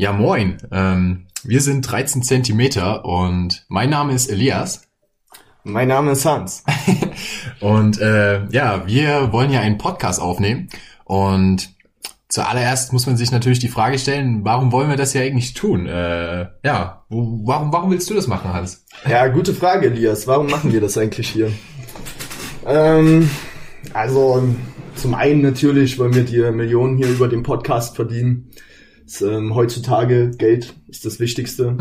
Ja, moin. Ähm, wir sind 13 Zentimeter und mein Name ist Elias. Mein Name ist Hans. und äh, ja, wir wollen ja einen Podcast aufnehmen und zuallererst muss man sich natürlich die Frage stellen, warum wollen wir das ja eigentlich tun? Äh, ja, warum, warum willst du das machen, Hans? Ja, gute Frage, Elias. Warum machen wir das eigentlich hier? Ähm, also zum einen natürlich wollen wir die Millionen hier über den Podcast verdienen. Ist, ähm, heutzutage Geld ist das Wichtigste.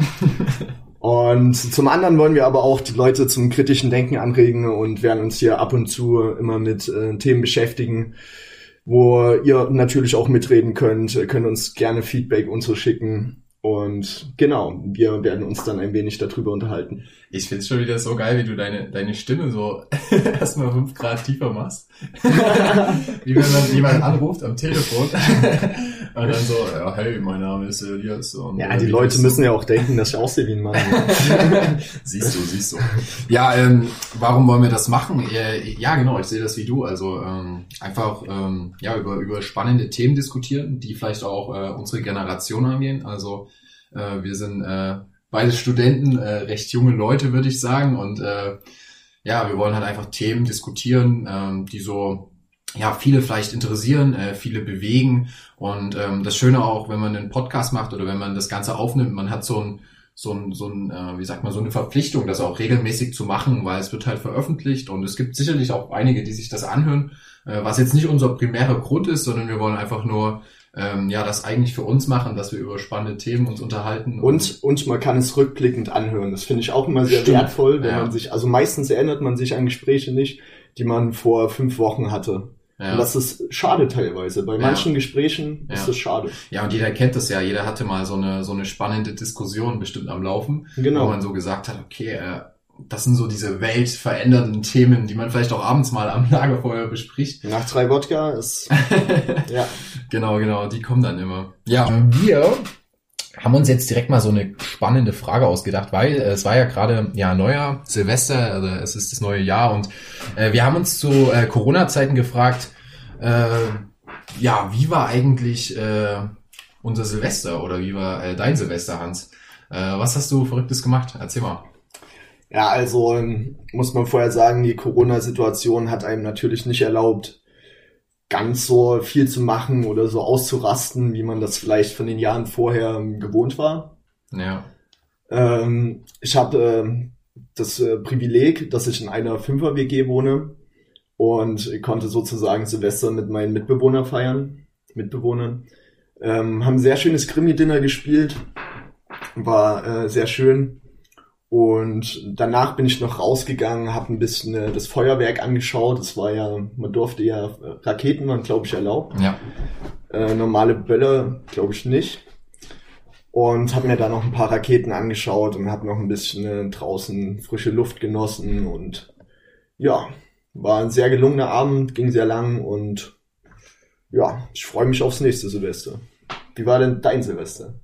und zum anderen wollen wir aber auch die Leute zum kritischen Denken anregen und werden uns hier ab und zu immer mit äh, Themen beschäftigen, wo ihr natürlich auch mitreden könnt. Ihr könnt uns gerne Feedback und so schicken. Und genau, wir werden uns dann ein wenig darüber unterhalten. Ich find's schon wieder so geil, wie du deine, deine Stimme so erstmal fünf Grad tiefer machst. wie wenn man jemanden anruft am Telefon und dann so, ja, hey, mein Name ist Elias. Und ja, die Leute müssen ja auch denken, dass ich aussehe wie ein Mann. siehst du, siehst du. Ja, ähm, warum wollen wir das machen? Ja, genau, ich sehe das wie du. Also ähm, einfach ähm, ja über, über spannende Themen diskutieren, die vielleicht auch äh, unsere Generation angehen. Also äh, wir sind äh, beide Studenten, äh, recht junge Leute, würde ich sagen. Und äh, ja, wir wollen halt einfach Themen diskutieren, ähm, die so ja viele vielleicht interessieren, äh, viele bewegen. Und ähm, das Schöne auch, wenn man einen Podcast macht oder wenn man das Ganze aufnimmt, man hat so ein so ein, so ein äh, wie sagt man, so eine Verpflichtung, das auch regelmäßig zu machen, weil es wird halt veröffentlicht und es gibt sicherlich auch einige, die sich das anhören, äh, was jetzt nicht unser primärer Grund ist, sondern wir wollen einfach nur ähm, ja, das eigentlich für uns machen, dass wir über spannende Themen uns unterhalten. Und, und, man kann es rückblickend anhören. Das finde ich auch immer sehr Stimmt. wertvoll, wenn ja. man sich, also meistens erinnert man sich an Gespräche nicht, die man vor fünf Wochen hatte. Ja. Und das ist schade teilweise. Bei manchen ja. Gesprächen ist das schade. Ja, und jeder kennt das ja. Jeder hatte mal so eine, so eine spannende Diskussion bestimmt am Laufen, genau. wo man so gesagt hat, okay, äh, das sind so diese weltverändernden Themen, die man vielleicht auch abends mal am Lagerfeuer bespricht. Nach drei Wodka ist, ja. Genau, genau, die kommen dann immer. Ja, wir haben uns jetzt direkt mal so eine spannende Frage ausgedacht, weil äh, es war ja gerade ja neuer Silvester, also es ist das neue Jahr und äh, wir haben uns zu äh, Corona-Zeiten gefragt, äh, ja, wie war eigentlich äh, unser Silvester oder wie war äh, dein Silvester, Hans? Äh, was hast du Verrücktes gemacht? Erzähl mal. Ja, also ähm, muss man vorher sagen, die Corona-Situation hat einem natürlich nicht erlaubt, ganz so viel zu machen oder so auszurasten, wie man das vielleicht von den Jahren vorher ähm, gewohnt war. Ja. Ähm, ich habe äh, das äh, Privileg, dass ich in einer Fünfer-WG wohne und konnte sozusagen Silvester mit meinen Mitbewohnern feiern, Mitbewohnern. Ähm, haben sehr schönes Krimi-Dinner gespielt, war äh, sehr schön. Und danach bin ich noch rausgegangen, habe ein bisschen äh, das Feuerwerk angeschaut. Das war ja, man durfte ja, äh, Raketen waren, glaube ich, erlaubt. Ja. Äh, normale Böller, glaube ich, nicht. Und habe mir da noch ein paar Raketen angeschaut und habe noch ein bisschen äh, draußen frische Luft genossen. Und ja, war ein sehr gelungener Abend, ging sehr lang und ja, ich freue mich aufs nächste Silvester. Wie war denn dein Silvester?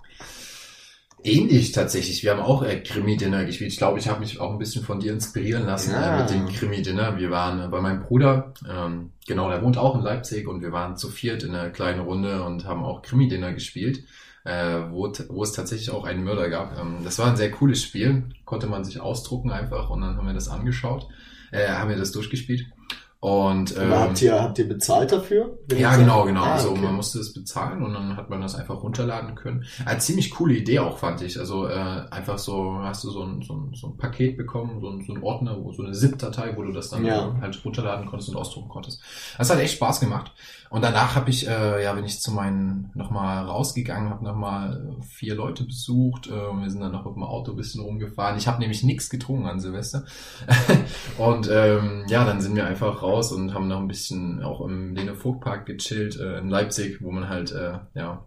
Ähnlich tatsächlich. Wir haben auch äh, Krimi-Dinner gespielt. Ich glaube, ich habe mich auch ein bisschen von dir inspirieren lassen ja. äh, mit dem Krimi-Dinner. Wir waren äh, bei meinem Bruder, ähm, genau, der wohnt auch in Leipzig und wir waren zu viert in einer kleinen Runde und haben auch Krimi-Dinner gespielt, äh, wo, wo es tatsächlich auch einen Mörder gab. Ähm, das war ein sehr cooles Spiel, konnte man sich ausdrucken einfach und dann haben wir das angeschaut, äh, haben wir das durchgespielt. Und, ähm, habt ihr, habt ihr bezahlt dafür? Ja, genau, genau. Ah, also okay. man musste es bezahlen und dann hat man das einfach runterladen können. Eine ziemlich coole Idee auch, fand ich. Also äh, einfach so, hast du so ein, so ein, so ein Paket bekommen, so ein, so ein Ordner, so eine ZIP-Datei, wo du das dann ja. halt runterladen konntest und ausdrucken konntest. Das hat echt Spaß gemacht. Und danach habe ich, äh, ja, bin ich zu meinen nochmal rausgegangen, habe nochmal vier Leute besucht. Äh, wir sind dann noch mit dem Auto ein bisschen rumgefahren. Ich habe nämlich nichts getrunken an Silvester. und ähm, ja, dann sind wir einfach raus und haben noch ein bisschen auch im Lene Vogt Park gechillt äh, in Leipzig, wo man halt äh, ja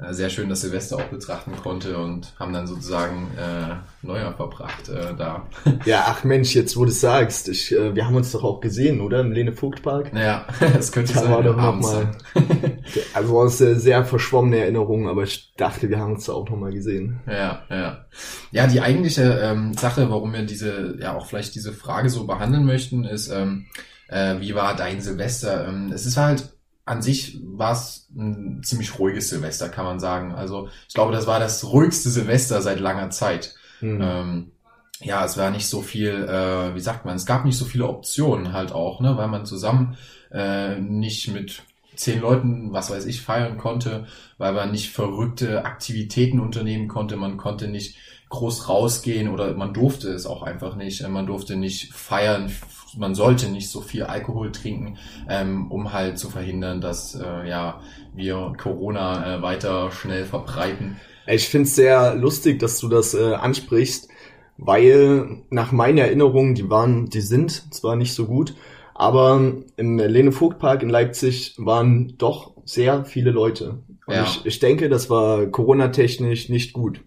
äh, sehr schön das Silvester auch betrachten konnte und haben dann sozusagen äh, Neujahr verbracht äh, da. Ja, ach Mensch, jetzt wo du sagst, ich, äh, wir haben uns doch auch gesehen, oder? Im Lene Vogt Park? Ja, das könnte da sein. War doch noch mal, also ist eine sehr verschwommene Erinnerung, aber ich dachte, wir haben uns da auch noch mal gesehen. Ja, ja. Ja, die eigentliche ähm, Sache, warum wir diese, ja auch vielleicht diese Frage so behandeln möchten, ist, ähm, äh, wie war dein Silvester? Ähm, es ist halt an sich war es ein ziemlich ruhiges Silvester, kann man sagen. Also ich glaube, das war das ruhigste Silvester seit langer Zeit. Mhm. Ähm, ja, es war nicht so viel, äh, wie sagt man, es gab nicht so viele Optionen halt auch, ne, weil man zusammen äh, nicht mit zehn Leuten, was weiß ich, feiern konnte, weil man nicht verrückte Aktivitäten unternehmen konnte, man konnte nicht groß rausgehen oder man durfte es auch einfach nicht, man durfte nicht feiern, man sollte nicht so viel Alkohol trinken, ähm, um halt zu verhindern, dass äh, ja wir Corona äh, weiter schnell verbreiten. Ich finde es sehr lustig, dass du das äh, ansprichst, weil nach meiner Erinnerung, die waren, die sind zwar nicht so gut, aber im Lene Vogt Park in Leipzig waren doch sehr viele Leute. Und ja. ich, ich denke, das war Corona-technisch nicht gut.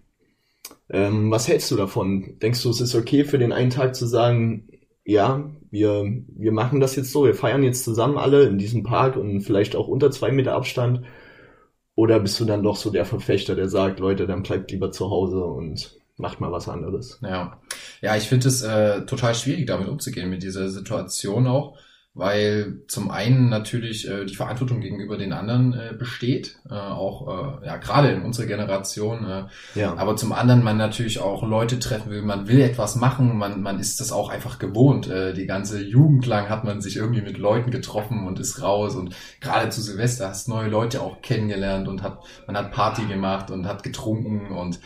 Ähm, was hältst du davon? Denkst du, es ist okay für den einen Tag zu sagen, ja, wir, wir machen das jetzt so, wir feiern jetzt zusammen alle in diesem Park und vielleicht auch unter zwei Meter Abstand? Oder bist du dann doch so der Verfechter, der sagt, Leute, dann bleibt lieber zu Hause und macht mal was anderes? Ja, ja ich finde es äh, total schwierig, damit umzugehen, mit dieser Situation auch weil zum einen natürlich äh, die Verantwortung gegenüber den anderen äh, besteht, äh, auch äh, ja gerade in unserer Generation, äh, ja. aber zum anderen man natürlich auch Leute treffen will, man will etwas machen, man man ist das auch einfach gewohnt. Äh, die ganze Jugend lang hat man sich irgendwie mit Leuten getroffen und ist raus und gerade zu Silvester hast neue Leute auch kennengelernt und hat man hat Party gemacht und hat getrunken und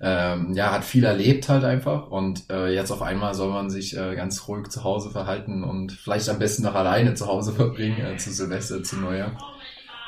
ähm, ja, hat viel erlebt halt einfach und äh, jetzt auf einmal soll man sich äh, ganz ruhig zu Hause verhalten und vielleicht am besten noch alleine zu Hause verbringen, äh, zu Silvester, zu Neujahr.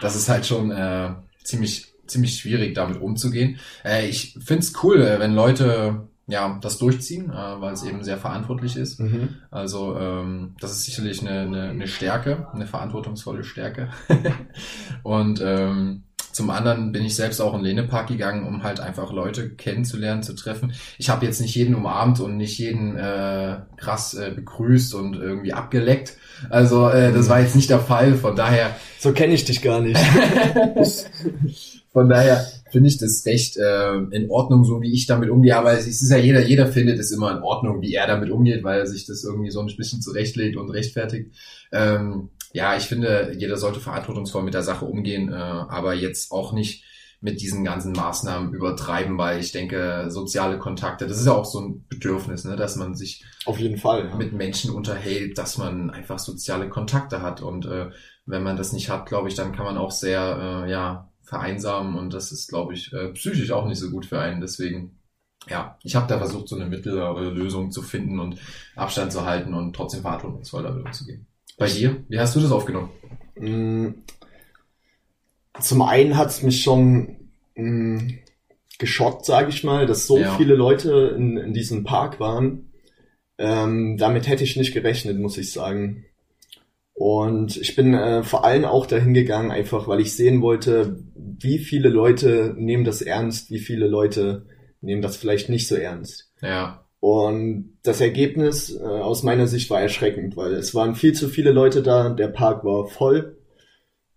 Das ist halt schon äh, ziemlich, ziemlich schwierig, damit umzugehen. Äh, ich find's cool, äh, wenn Leute ja, das durchziehen, äh, weil es eben sehr verantwortlich ist. Mhm. Also ähm, das ist sicherlich eine, eine, eine Stärke, eine verantwortungsvolle Stärke. und ähm, zum anderen bin ich selbst auch in Lenepark gegangen, um halt einfach Leute kennenzulernen, zu treffen. Ich habe jetzt nicht jeden umarmt und nicht jeden äh, krass äh, begrüßt und irgendwie abgeleckt. Also äh, das war jetzt nicht der Fall. Von daher. So kenne ich dich gar nicht. von daher finde ich das recht äh, in Ordnung, so wie ich damit umgehe. Aber es ist ja jeder, jeder findet es immer in Ordnung, wie er damit umgeht, weil er sich das irgendwie so ein bisschen zurechtlegt und rechtfertigt. Ähm, ja, ich finde, jeder sollte verantwortungsvoll mit der Sache umgehen, äh, aber jetzt auch nicht mit diesen ganzen Maßnahmen übertreiben, weil ich denke, soziale Kontakte, das ist ja auch so ein Bedürfnis, ne, dass man sich auf jeden Fall ja. mit Menschen unterhält, dass man einfach soziale Kontakte hat und äh, wenn man das nicht hat, glaube ich, dann kann man auch sehr äh, ja vereinsamen und das ist, glaube ich, äh, psychisch auch nicht so gut für einen. Deswegen ja, ich habe da versucht, so eine mittlere Lösung zu finden und Abstand zu halten und trotzdem verantwortungsvoll damit umzugehen. Bei dir? Wie hast du das aufgenommen? Mm, zum einen hat es mich schon mh, mm, geschockt, sage ich mal, dass so ja. viele Leute in, in diesem Park waren. Ähm, damit hätte ich nicht gerechnet, muss ich sagen. Und ich bin äh, vor allem auch dahin gegangen, einfach weil ich sehen wollte, wie viele Leute nehmen das ernst, wie viele Leute nehmen das vielleicht nicht so ernst. Ja. Und das Ergebnis äh, aus meiner Sicht war erschreckend, weil es waren viel zu viele Leute da, der Park war voll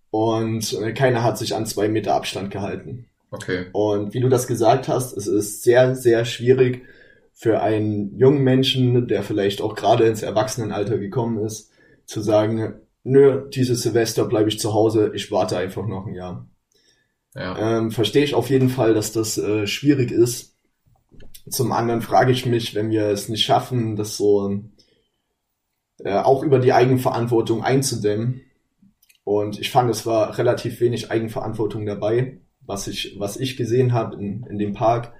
und äh, keiner hat sich an zwei Meter Abstand gehalten. Okay. Und wie du das gesagt hast, es ist sehr, sehr schwierig für einen jungen Menschen, der vielleicht auch gerade ins Erwachsenenalter gekommen ist, zu sagen, nö, dieses Silvester bleibe ich zu Hause, ich warte einfach noch ein Jahr. Ja. Ähm, Verstehe ich auf jeden Fall, dass das äh, schwierig ist, zum anderen frage ich mich, wenn wir es nicht schaffen, das so äh, auch über die Eigenverantwortung einzudämmen. Und ich fand, es war relativ wenig Eigenverantwortung dabei, was ich, was ich gesehen habe in, in dem Park.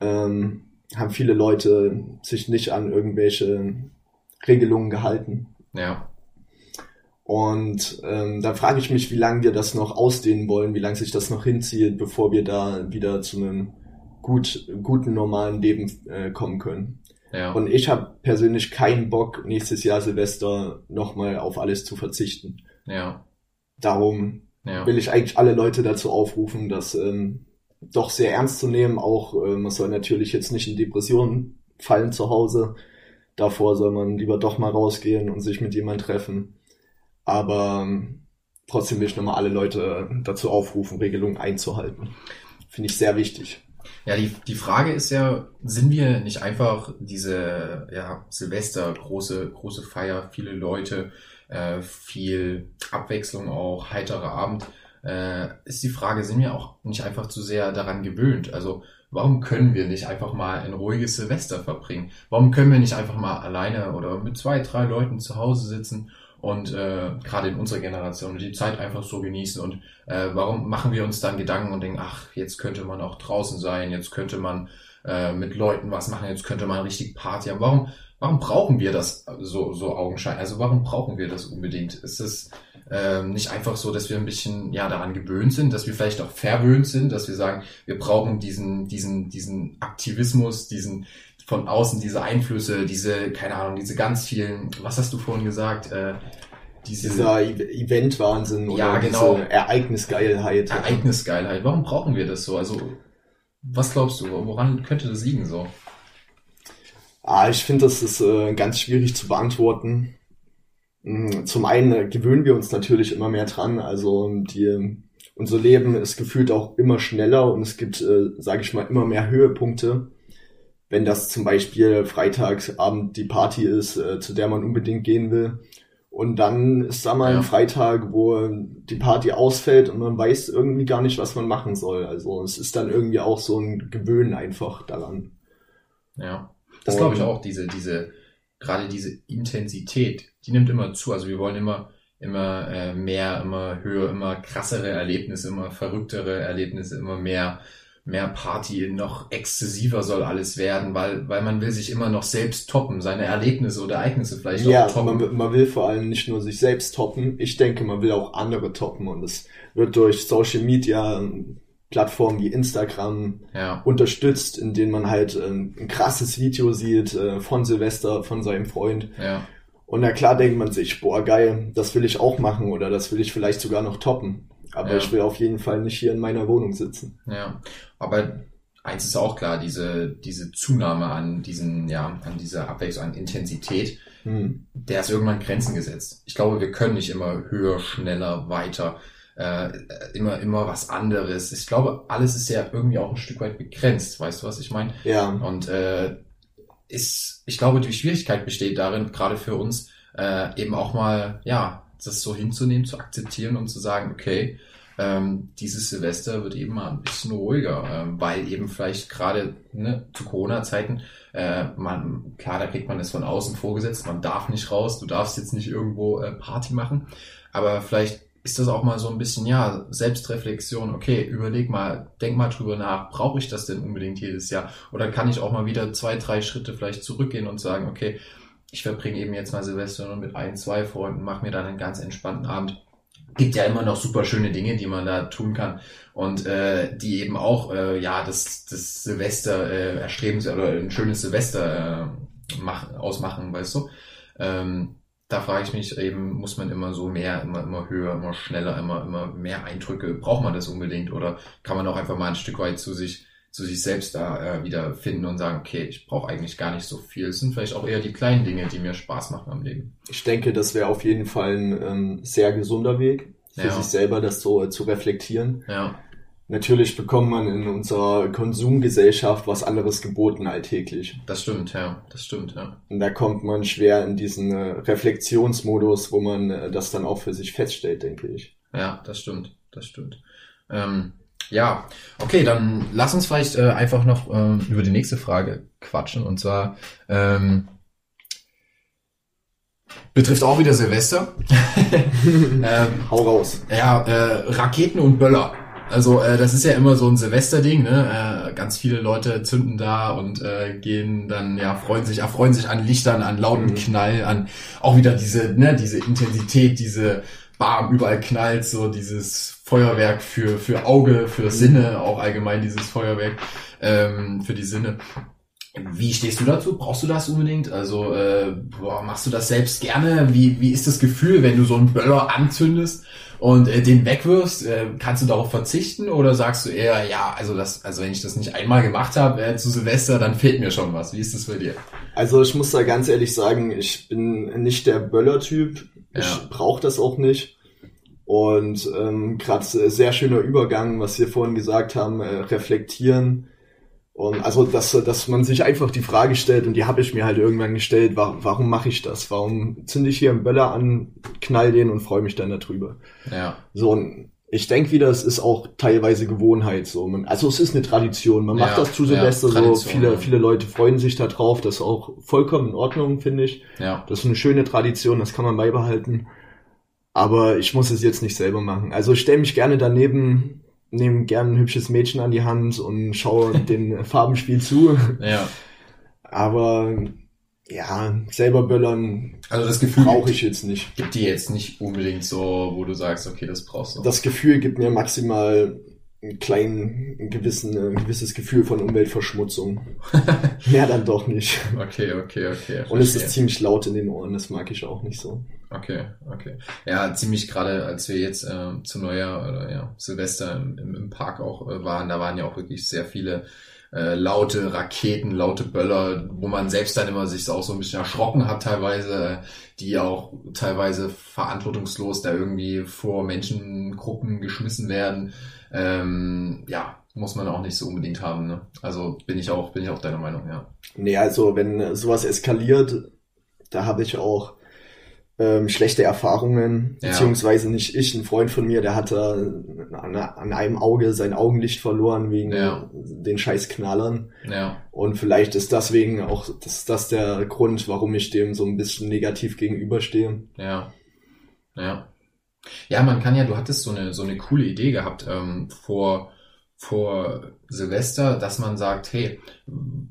Ähm, haben viele Leute sich nicht an irgendwelche Regelungen gehalten. Ja. Und ähm, da frage ich mich, wie lange wir das noch ausdehnen wollen, wie lange sich das noch hinzieht, bevor wir da wieder zu einem gut, guten normalen Leben äh, kommen können. Ja. Und ich habe persönlich keinen Bock, nächstes Jahr Silvester nochmal auf alles zu verzichten. Ja. Darum ja. will ich eigentlich alle Leute dazu aufrufen, das ähm, doch sehr ernst zu nehmen. Auch äh, man soll natürlich jetzt nicht in Depressionen fallen zu Hause. Davor soll man lieber doch mal rausgehen und sich mit jemand treffen. Aber ähm, trotzdem will ich nochmal alle Leute dazu aufrufen, Regelungen einzuhalten. Finde ich sehr wichtig. Ja, die, die Frage ist ja, sind wir nicht einfach diese ja, Silvester, große, große Feier, viele Leute, äh, viel Abwechslung auch, heiterer Abend, äh, ist die Frage, sind wir auch nicht einfach zu sehr daran gewöhnt? Also warum können wir nicht einfach mal ein ruhiges Silvester verbringen? Warum können wir nicht einfach mal alleine oder mit zwei, drei Leuten zu Hause sitzen und äh, gerade in unserer Generation die Zeit einfach so genießen und äh, warum machen wir uns dann Gedanken und denken, ach, jetzt könnte man auch draußen sein, jetzt könnte man äh, mit Leuten was machen, jetzt könnte man richtig Party haben. Warum, warum brauchen wir das so, so augenscheinlich? Also warum brauchen wir das unbedingt? Ist es ähm, nicht einfach so, dass wir ein bisschen ja daran gewöhnt sind, dass wir vielleicht auch verwöhnt sind, dass wir sagen, wir brauchen diesen, diesen, diesen Aktivismus, diesen von außen diese Einflüsse, diese, keine Ahnung, diese ganz vielen, was hast du vorhin gesagt, äh, diese, dieser Event-Wahnsinn oder ja, genau. diese Ereignisgeilheit. Ereignisgeilheit. Warum brauchen wir das so? Also, was glaubst du, woran könnte das liegen so? Ah, ich finde, das ist äh, ganz schwierig zu beantworten. Hm, zum einen gewöhnen wir uns natürlich immer mehr dran. Also die, unser Leben ist gefühlt auch immer schneller und es gibt, äh, sage ich mal, immer mehr Höhepunkte. Wenn das zum Beispiel Freitagsabend die Party ist, äh, zu der man unbedingt gehen will. Und dann ist da mal ja. ein Freitag, wo die Party ausfällt und man weiß irgendwie gar nicht, was man machen soll. Also es ist dann irgendwie auch so ein Gewöhnen einfach daran. Ja, das glaube ich auch, diese, diese, gerade diese Intensität, die nimmt immer zu. Also wir wollen immer, immer äh, mehr, immer höher, immer krassere Erlebnisse, immer verrücktere Erlebnisse, immer mehr, mehr Party, noch exzessiver soll alles werden, weil, weil man will sich immer noch selbst toppen, seine Erlebnisse oder Ereignisse vielleicht ja, auch toppen. Man, man will vor allem nicht nur sich selbst toppen, ich denke, man will auch andere toppen und es wird durch Social Media Plattformen wie Instagram ja. unterstützt, in denen man halt ein, ein krasses Video sieht äh, von Silvester, von seinem Freund. Ja. Und na klar denkt man sich, boah geil, das will ich auch machen oder das will ich vielleicht sogar noch toppen. Aber ja. ich will auf jeden Fall nicht hier in meiner Wohnung sitzen. Ja, aber eins ist auch klar, diese, diese Zunahme an diesen, ja, an dieser Abwechslung, an Intensität, hm. der ist irgendwann Grenzen gesetzt. Ich glaube, wir können nicht immer höher, schneller, weiter äh, immer, immer was anderes. Ich glaube, alles ist ja irgendwie auch ein Stück weit begrenzt. Weißt du, was ich meine? Ja. Und äh, ist, ich glaube, die Schwierigkeit besteht darin, gerade für uns, äh, eben auch mal, ja, das so hinzunehmen, zu akzeptieren und zu sagen, okay, ähm, dieses Silvester wird eben mal ein bisschen ruhiger, ähm, weil eben vielleicht gerade ne, zu Corona-Zeiten, äh, man, klar, da kriegt man es von außen vorgesetzt, man darf nicht raus, du darfst jetzt nicht irgendwo äh, Party machen, aber vielleicht ist das auch mal so ein bisschen, ja, Selbstreflexion, okay, überleg mal, denk mal drüber nach, brauche ich das denn unbedingt jedes Jahr? Oder kann ich auch mal wieder zwei, drei Schritte vielleicht zurückgehen und sagen, okay, ich verbringe eben jetzt mal Silvester nur mit ein, zwei Freunden, mache mir dann einen ganz entspannten Abend. Gibt ja immer noch super schöne Dinge, die man da tun kann und äh, die eben auch äh, ja das, das Silvester äh, erstreben oder ein schönes Silvester äh, mach, ausmachen, weißt du. Ähm, da frage ich mich eben, muss man immer so mehr, immer, immer höher, immer schneller, immer, immer mehr Eindrücke? Braucht man das unbedingt? Oder kann man auch einfach mal ein Stück weit zu sich, zu sich selbst da äh, wieder finden und sagen, okay, ich brauche eigentlich gar nicht so viel. Es sind vielleicht auch eher die kleinen Dinge, die mir Spaß machen am Leben. Ich denke, das wäre auf jeden Fall ein ähm, sehr gesunder Weg, für ja. sich selber das so äh, zu reflektieren. Ja. Natürlich bekommt man in unserer Konsumgesellschaft was anderes geboten alltäglich. Das stimmt, ja. Das stimmt, ja. Und da kommt man schwer in diesen äh, Reflexionsmodus, wo man äh, das dann auch für sich feststellt, denke ich. Ja, das stimmt. Das stimmt. Ähm, ja, okay, dann lass uns vielleicht äh, einfach noch ähm, über die nächste Frage quatschen. Und zwar ähm, betrifft auch wieder Silvester. ähm, Hau raus. Ja, äh, Raketen und Böller. Also äh, das ist ja immer so ein Silvesterding, ne? Äh, ganz viele Leute zünden da und äh, gehen dann, ja, freuen sich, erfreuen sich an Lichtern, an lauten mhm. Knall, an auch wieder diese, ne, diese Intensität, diese Bam, überall knallt, so dieses Feuerwerk für, für Auge, für Sinne, auch allgemein dieses Feuerwerk ähm, für die Sinne. Wie stehst du dazu? Brauchst du das unbedingt? Also äh, boah, machst du das selbst gerne? Wie, wie ist das Gefühl, wenn du so einen Böller anzündest und äh, den wegwirfst? Äh, kannst du darauf verzichten oder sagst du eher, ja, also das, also wenn ich das nicht einmal gemacht habe äh, zu Silvester, dann fehlt mir schon was. Wie ist das bei dir? Also ich muss da ganz ehrlich sagen, ich bin nicht der Böller-Typ. Ich ja. brauche das auch nicht. Und ähm, gerade sehr schöner Übergang, was wir vorhin gesagt haben, äh, reflektieren Und also, dass, dass man sich einfach die Frage stellt, und die habe ich mir halt irgendwann gestellt, warum, warum mache ich das? Warum zünde ich hier einen Böller an, knall den und freue mich dann darüber? Ja. So, und ich denke wieder, es ist auch teilweise Gewohnheit so. Man, also es ist eine Tradition. Man macht Ja, das zu Silvester ja, so. Viele, ja. viele Leute freuen sich da drauf. Das ist auch vollkommen in Ordnung, finde ich. Ja. Das ist eine schöne Tradition, das kann man beibehalten. Aber ich muss es jetzt nicht selber machen. Also ich stelle mich gerne daneben, nehme gerne ein hübsches Mädchen an die Hand und schaue dem Farbenspiel zu. Ja. Aber ja, selber böllern Also das Gefühl brauche ich jetzt nicht. gibt dir jetzt nicht unbedingt so, wo du sagst, okay, das brauchst du. Das Gefühl gibt mir maximal einen kleinen, einen gewissen, ein gewisses Gefühl von Umweltverschmutzung. Mehr dann doch nicht. okay, okay, okay. Und es ist ziemlich laut in den Ohren, das mag ich auch nicht so. Okay, okay. Ja, ziemlich gerade, als wir jetzt äh, zu Neujahr oder ja, Silvester im, im, im Park auch äh, waren, da waren ja auch wirklich sehr viele äh, laute Raketen, laute Böller, wo man selbst dann immer sich auch so ein bisschen erschrocken hat teilweise, äh, die auch teilweise verantwortungslos da irgendwie vor Menschengruppen geschmissen werden. Ähm, ja, muss man auch nicht so unbedingt haben. Ne? Also bin ich auch, bin ich auch deiner Meinung, ja. Nee, also wenn sowas eskaliert, da habe ich auch ähm, schlechte Erfahrungen, Ja. beziehungsweise nicht ich, ein Freund von mir, der hatte an, an einem Auge sein Augenlicht verloren wegen Ja. den scheiß Knallern. Ja, Und vielleicht ist deswegen auch das, das der Grund, warum ich dem so ein bisschen negativ gegenüberstehe. Ja. Ja. Ja, man kann ja, du hattest so eine, so eine coole Idee gehabt ähm, vor, vor Silvester, dass man sagt, hey,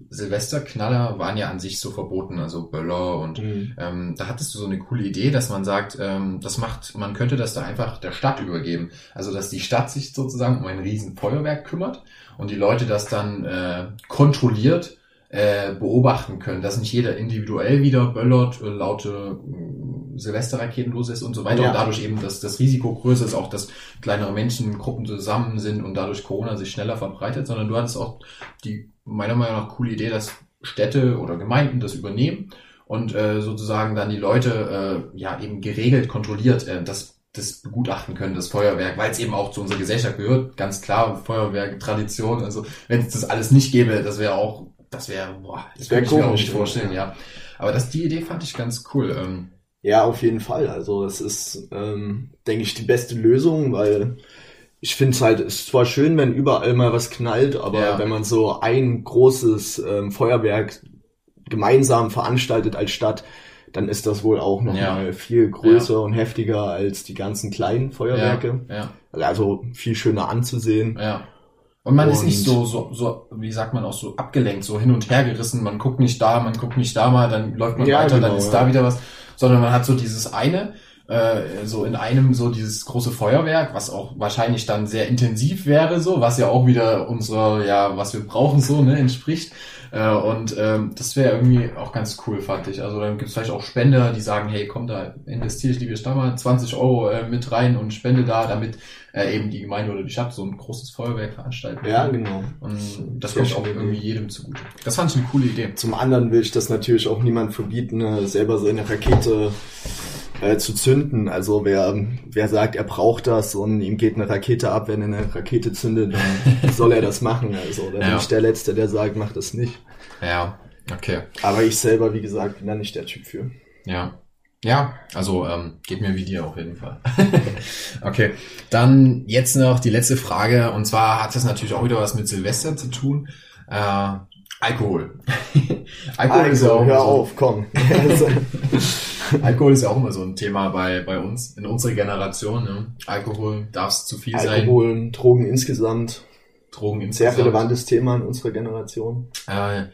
Silvesterknaller waren ja an sich so verboten, also Böller und ähm, da hattest du so eine coole Idee, dass man sagt, ähm, das macht, man könnte das da einfach der Stadt übergeben. Also dass die Stadt sich sozusagen um ein riesen Feuerwerk kümmert und die Leute das dann äh, kontrolliert äh, beobachten können, dass nicht jeder individuell wieder böllert, äh, laute äh, Silvesterraketen loslässt und so weiter Ja. und dadurch eben das, das Risiko größer ist, auch dass kleinere Menschengruppen zusammen sind und dadurch Corona sich schneller verbreitet, sondern du hattest auch die meiner Meinung nach coole Idee, dass Städte oder Gemeinden das übernehmen und äh, sozusagen dann die Leute äh, ja eben geregelt kontrolliert äh, das das begutachten können, das Feuerwerk, weil es eben auch zu unserer Gesellschaft gehört, ganz klar, Feuerwerk, Tradition, also wenn es das alles nicht gäbe, das wäre auch, das wäre, boah, das Das wär kann ich mir auch nicht vorstellen, ja. Aber das, die Idee fand ich ganz cool. Ähm, Ja, auf jeden Fall. Also das ist, ähm, denke ich, die beste Lösung, weil ich finde es halt, es ist zwar schön, wenn überall mal was knallt, aber Ja. wenn man so ein großes ähm, Feuerwerk gemeinsam veranstaltet als Stadt, dann ist das wohl auch noch Ja. mal viel größer und heftiger als die ganzen kleinen Feuerwerke. ja, Also viel schöner anzusehen. ja. Und man ist Und- nicht so, so, so, wie sagt man auch so abgelenkt, so hin und her gerissen. Man guckt nicht da, man guckt nicht da mal, dann läuft man Ja, weiter, dann genau, ist ja. da wieder was, sondern man hat so dieses eine, äh, so in einem so dieses große Feuerwerk, was auch wahrscheinlich dann sehr intensiv wäre, so, was ja auch wieder unserer, ja, was wir brauchen, so, ne, entspricht. Äh, und ähm, das wäre irgendwie auch ganz cool, fand ich. Also dann gibt es vielleicht auch Spender, die sagen, hey, komm, da investiere ich, liebe Stadt mal 20 Euro äh, mit rein und spende da, damit äh, eben die Gemeinde oder die Stadt so ein großes Feuerwerk veranstalten Ja, genau. Und das kommt auch irgendwie jedem zugute. Das fand ich eine coole Idee. Zum anderen will ich das natürlich auch niemand verbieten, äh, selber so eine Rakete äh, zu zünden. Also wer, wer sagt, er braucht das und ihm geht eine Rakete ab, wenn er eine Rakete zündet, dann soll er das machen. Also da bin Ja. ich der Letzte, der sagt, mach das nicht. Ja, okay. Aber ich selber, wie gesagt, bin da nicht der Typ für. Ja. Ja, also ähm, geht mir wie dir auf jeden Fall. okay, dann jetzt noch die letzte Frage und zwar hat das natürlich auch wieder was mit Silvester zu tun. Äh, Alkohol. Alkohol ist ja auch hör so, auf, komm. Also, Alkohol ist ja auch immer so ein Thema bei bei uns in unserer Generation. Ne? Alkohol darf es zu viel sein. Alkohol, Drogen insgesamt, Drogen sehr insgesamt. relevantes Thema in unserer Generation. Äh,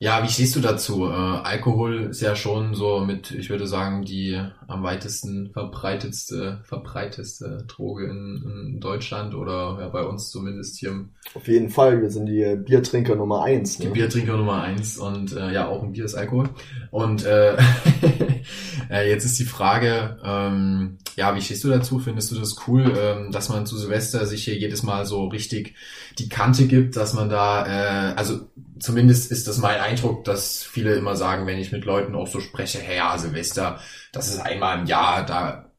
ja, wie stehst du dazu? Äh, Alkohol ist ja schon so mit, ich würde sagen, die am weitesten verbreitetste, verbreitetste Droge in, in Deutschland oder ja, bei uns zumindest hier Auf jeden Fall, wir sind die Biertrinker Nummer eins. die Ne? Biertrinker Nummer eins und äh, ja, auch ein Bier ist Alkohol. Und äh, jetzt ist die Frage, ähm, ja, wie stehst du dazu? Findest du das cool, ähm, dass man zu Silvester sich hier jedes Mal so richtig die Kante gibt, dass man da, äh, also zumindest ist das mein Eindruck, dass viele immer sagen, wenn ich mit Leuten auch so spreche, hey, ja, Silvester, das ist einmal im Jahr, da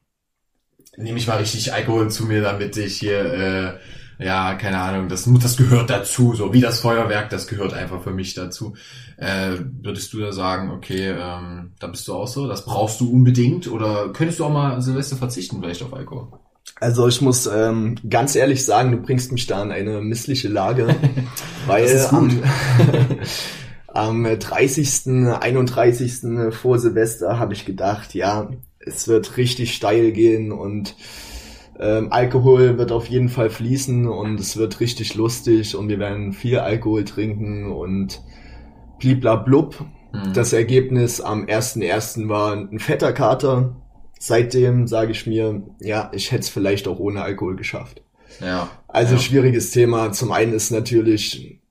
nehme ich mal richtig Alkohol zu mir, damit ich hier äh, ja, keine Ahnung, das, das gehört dazu, so wie das Feuerwerk, das gehört einfach für mich dazu. Äh, würdest du da sagen, okay, ähm, da bist du auch so, das brauchst du unbedingt oder könntest du auch mal Silvester verzichten vielleicht auf Alkohol? Also ich muss ähm, ganz ehrlich sagen, du bringst mich da in eine missliche Lage, weil am, am 30., 31. vor Silvester habe ich gedacht, ja, es wird richtig steil gehen und ähm, Alkohol wird auf jeden Fall fließen und es wird richtig lustig und wir werden viel Alkohol trinken und bliblablub. Mhm. Das Ergebnis am 1.1. war ein fetter Kater. Seitdem sage ich mir, ja, ich hätte es vielleicht auch ohne Alkohol geschafft. Ja. Also ja. schwieriges Thema. Zum einen ist natürlich,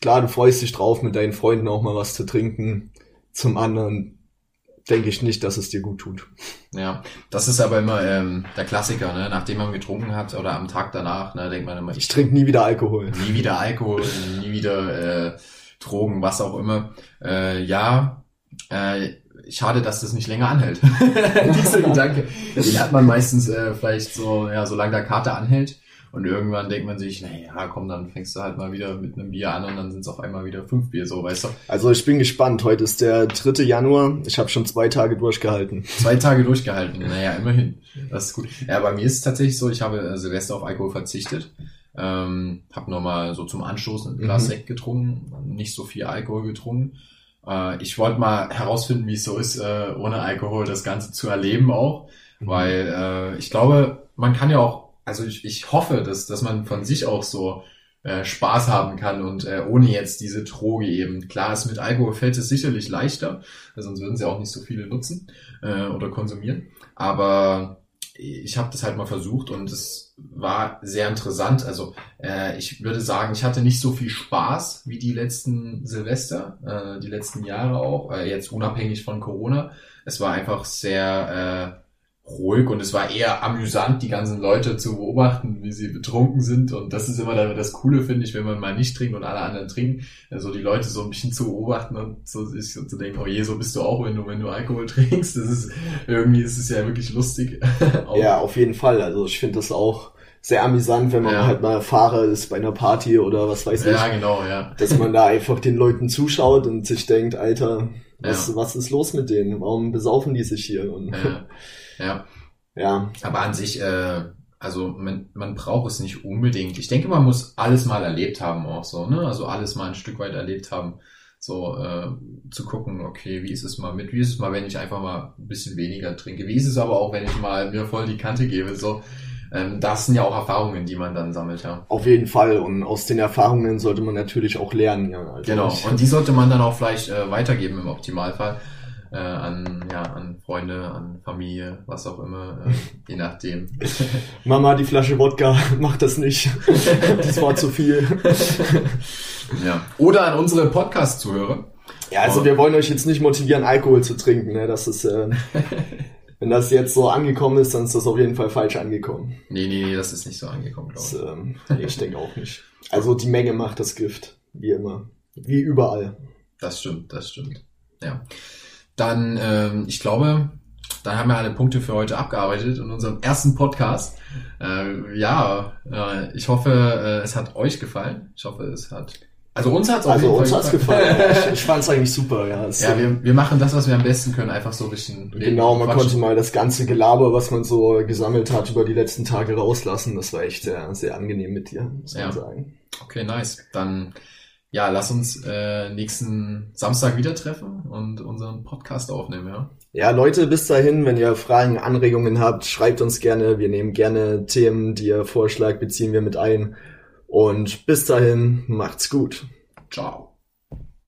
klar, du freust dich drauf, mit deinen Freunden auch mal was zu trinken. Zum anderen denke ich nicht, dass es dir gut tut. Ja, das ist aber immer ähm, der Klassiker, ne? nachdem man getrunken hat oder am Tag danach, ne, denkt man immer, ich trinke nie wieder Alkohol. Nie wieder Alkohol, nie wieder äh, Drogen, was auch immer. Äh, ja, äh, schade, dass das nicht länger anhält. Dieser Gedanke, den hat man meistens äh, vielleicht so, ja, solange der Karte anhält. Und irgendwann denkt man sich, naja, komm, dann fängst du halt mal wieder mit einem Bier an und dann sind es auf einmal wieder fünf Bier, so, weißt du? Also ich bin gespannt. Heute ist der 3. Januar. Ich habe schon zwei Tage durchgehalten. Zwei Tage durchgehalten, naja, immerhin. Das ist gut. Ja, bei mir ist es tatsächlich so, ich habe äh, Silvester auf Alkohol verzichtet. Ähm, habe nochmal so zum Anstoß ein Glas mhm. Sekt getrunken, nicht so viel Alkohol getrunken. Äh, ich wollte mal herausfinden, wie es so ist, äh, ohne Alkohol das Ganze zu erleben auch. Mhm. Weil äh, ich glaube, man kann ja auch also ich, ich hoffe, dass, dass man von sich auch so äh, Spaß haben kann und äh, ohne jetzt diese Droge eben. Klar ist mit Alkohol fällt es sicherlich leichter, sonst würden sie auch nicht so viele nutzen äh, oder konsumieren. Aber ich habe das halt mal versucht und es war sehr interessant. Also äh, ich würde sagen, ich hatte nicht so viel Spaß wie die letzten Silvester, äh, die letzten Jahre auch, äh, jetzt unabhängig von Corona. Es war einfach sehr äh, ruhig und es war eher amüsant, die ganzen Leute zu beobachten, wie sie betrunken sind. Und das ist immer das Coole, finde ich, wenn man mal nicht trinkt und alle anderen trinken. Also die Leute so ein bisschen zu beobachten und so sich so zu denken, oh je, so bist du auch, wenn du, wenn du Alkohol trinkst. Das ist, irgendwie ist es ja wirklich lustig. ja, auf jeden Fall. Also ich finde das auch sehr amüsant, wenn man ja. halt mal Fahrer ist bei einer Party oder was weiß ich. Ja, genau, ja. Dass man da einfach den Leuten zuschaut und sich denkt, Alter, was, ja. was ist los mit denen? Warum besaufen die sich hier? Und ja. Ja. Ja. Aber an sich, äh, also man, man braucht es nicht unbedingt. Ich denke, man muss alles mal erlebt haben auch so, ne? Also alles mal ein Stück weit erlebt haben. So äh, zu gucken, okay, wie ist es mal mit, wie ist es mal, wenn ich einfach mal ein bisschen weniger trinke? Wie ist es aber auch, wenn ich mal mir voll die Kante gebe? So, ähm, das sind ja auch Erfahrungen, die man dann sammelt, ja. Auf jeden Fall. Und aus den Erfahrungen sollte man natürlich auch lernen, ja. Also genau. Und die sollte man dann auch vielleicht äh, weitergeben im Optimalfall äh, an, ja, an Freunde, an Familie, was auch immer, äh, je nachdem. Mama, die Flasche Wodka, mach das nicht. das war zu viel. ja. Oder an unsere Podcast-Zuhörer. Ja, also wir wollen euch jetzt nicht motivieren, Alkohol zu trinken. Ne? Das ist, äh, wenn das jetzt so angekommen ist, dann ist das auf jeden Fall falsch angekommen. Nee, nee, nee, das ist nicht so angekommen, glaube ich. Das, ähm, ich denke auch nicht. Also die Menge macht das Gift, wie immer. Wie überall. Das stimmt, das stimmt. Ja. Dann, ähm, ich glaube, dann haben wir alle Punkte für heute abgearbeitet in unserem ersten Podcast. Äh, ja, äh, ich hoffe, äh, es hat euch gefallen. Ich hoffe, es hat. Also uns hat's auch Also uns hat's gefallen. ich, ich fand's eigentlich super, ja. ja, wir, wir machen das, was wir am besten können, einfach so ein bisschen. Genau, man konnte mal das ganze Gelaber, was man so gesammelt hat, über die letzten Tage rauslassen. Das war echt sehr, sehr angenehm mit dir, muss ja. man sagen. Okay, nice. Dann ja, lass uns äh, nächsten Samstag wieder treffen und unseren Podcast aufnehmen, ja. Ja, Leute, bis dahin, wenn ihr Fragen, Anregungen habt, schreibt uns gerne. Wir nehmen gerne Themen, die ihr vorschlagt, beziehen wir mit ein. Und bis dahin, macht's gut. Ciao.